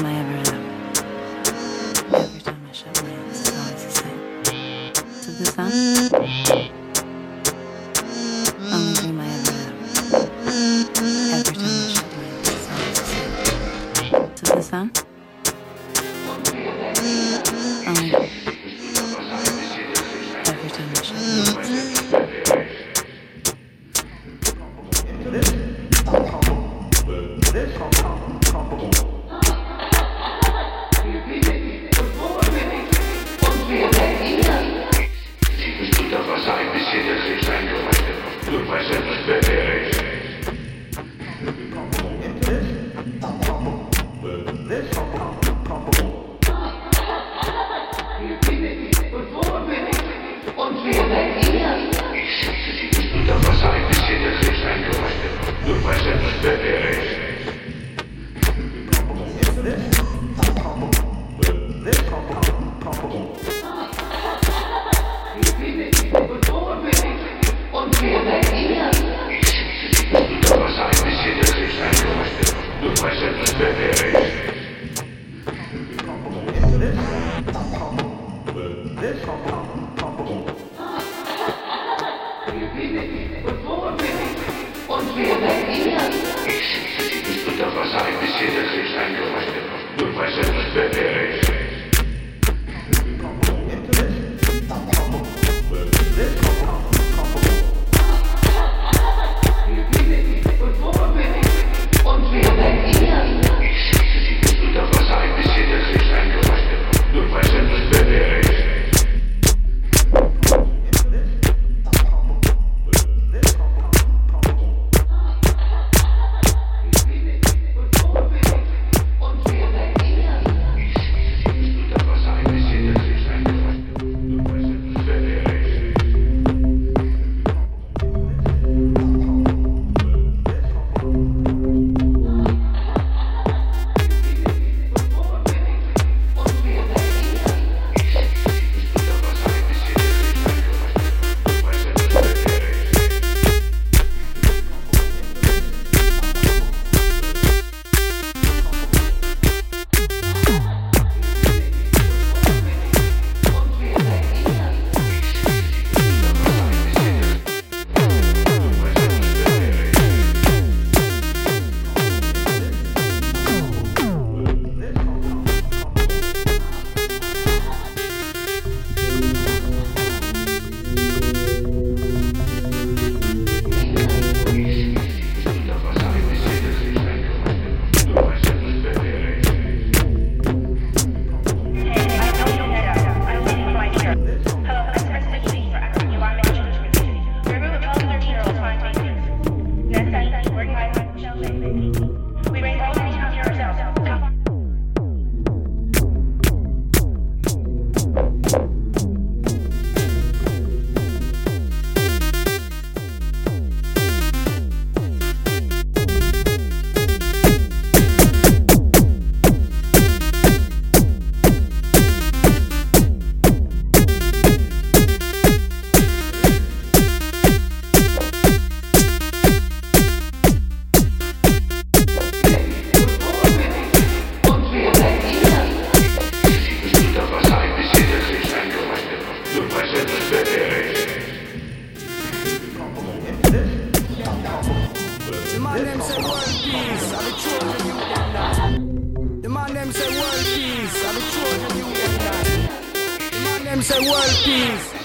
time I ever am. Every time I shut my eyes, it's always the same. To the sun. Only dream I ever. Every time I shut my eyes, it's always the same. The. Only. Um, every time I shut my eyes. This, this, this, This Ispytam was aiemmin siitä, siis hän julkaisi, julkaisi, say world peace.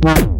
Bye.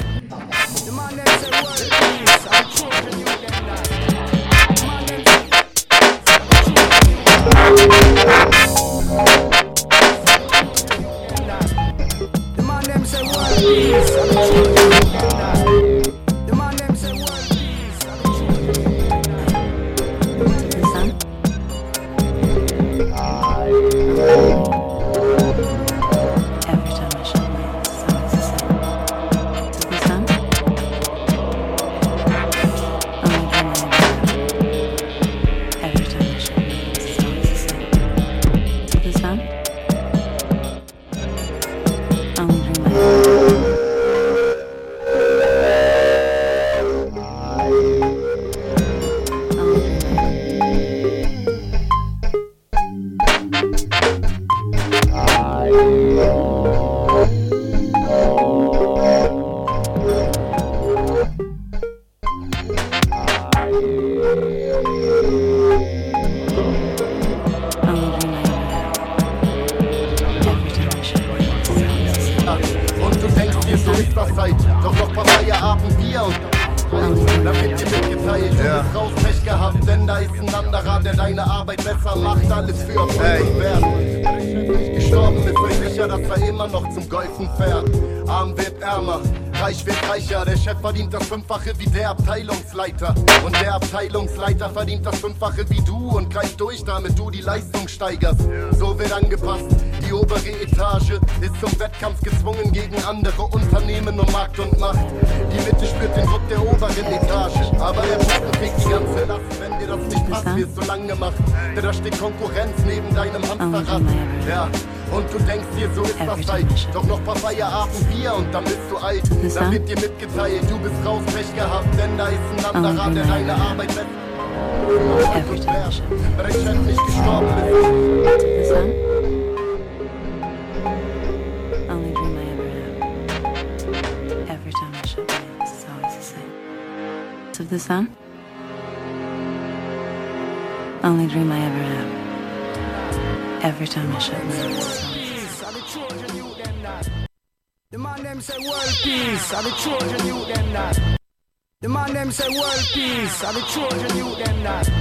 The man them say world peace, children you that. Deine Arbeit besser macht, alles für und Wert. Gestorben ist euch sicher, dass er immer noch zum Golfen fährt. Arm wird ärmer, reich wird reicher, der Chef verdient das Fünffache wie der Abteilungsleiter. Und der Abteilungsleiter verdient das Fünffache wie du und greift durch, damit du die Leistung steigerst. So wird angepasst, die obere Etage ist zum Wettkampf gezwungen gegen andere Unternehmen um Markt und Macht. Die Mitte spürt den Druck der oberen Etage, aber der Posten kriegt die ganze Last, wenn dir das nicht passt, wirst du lang gemacht. Denn da steht Konkurrenz neben deinem Hamsterrad. Ja, und du denkst dir, so ist das halt. Doch noch paar Feierabend Bier und dann bist du alt. Dann wird dir mitgeteilt, du bist raus, Pech gehabt, denn da ist ein anderer, der deine Arbeit besser Every time I weil dein Chef nicht gestorben ist. The sun. Only dream I ever have. Every time I shut my eyes, the man them say world peace, and the children you them that. The man them say world peace, and the children you them that.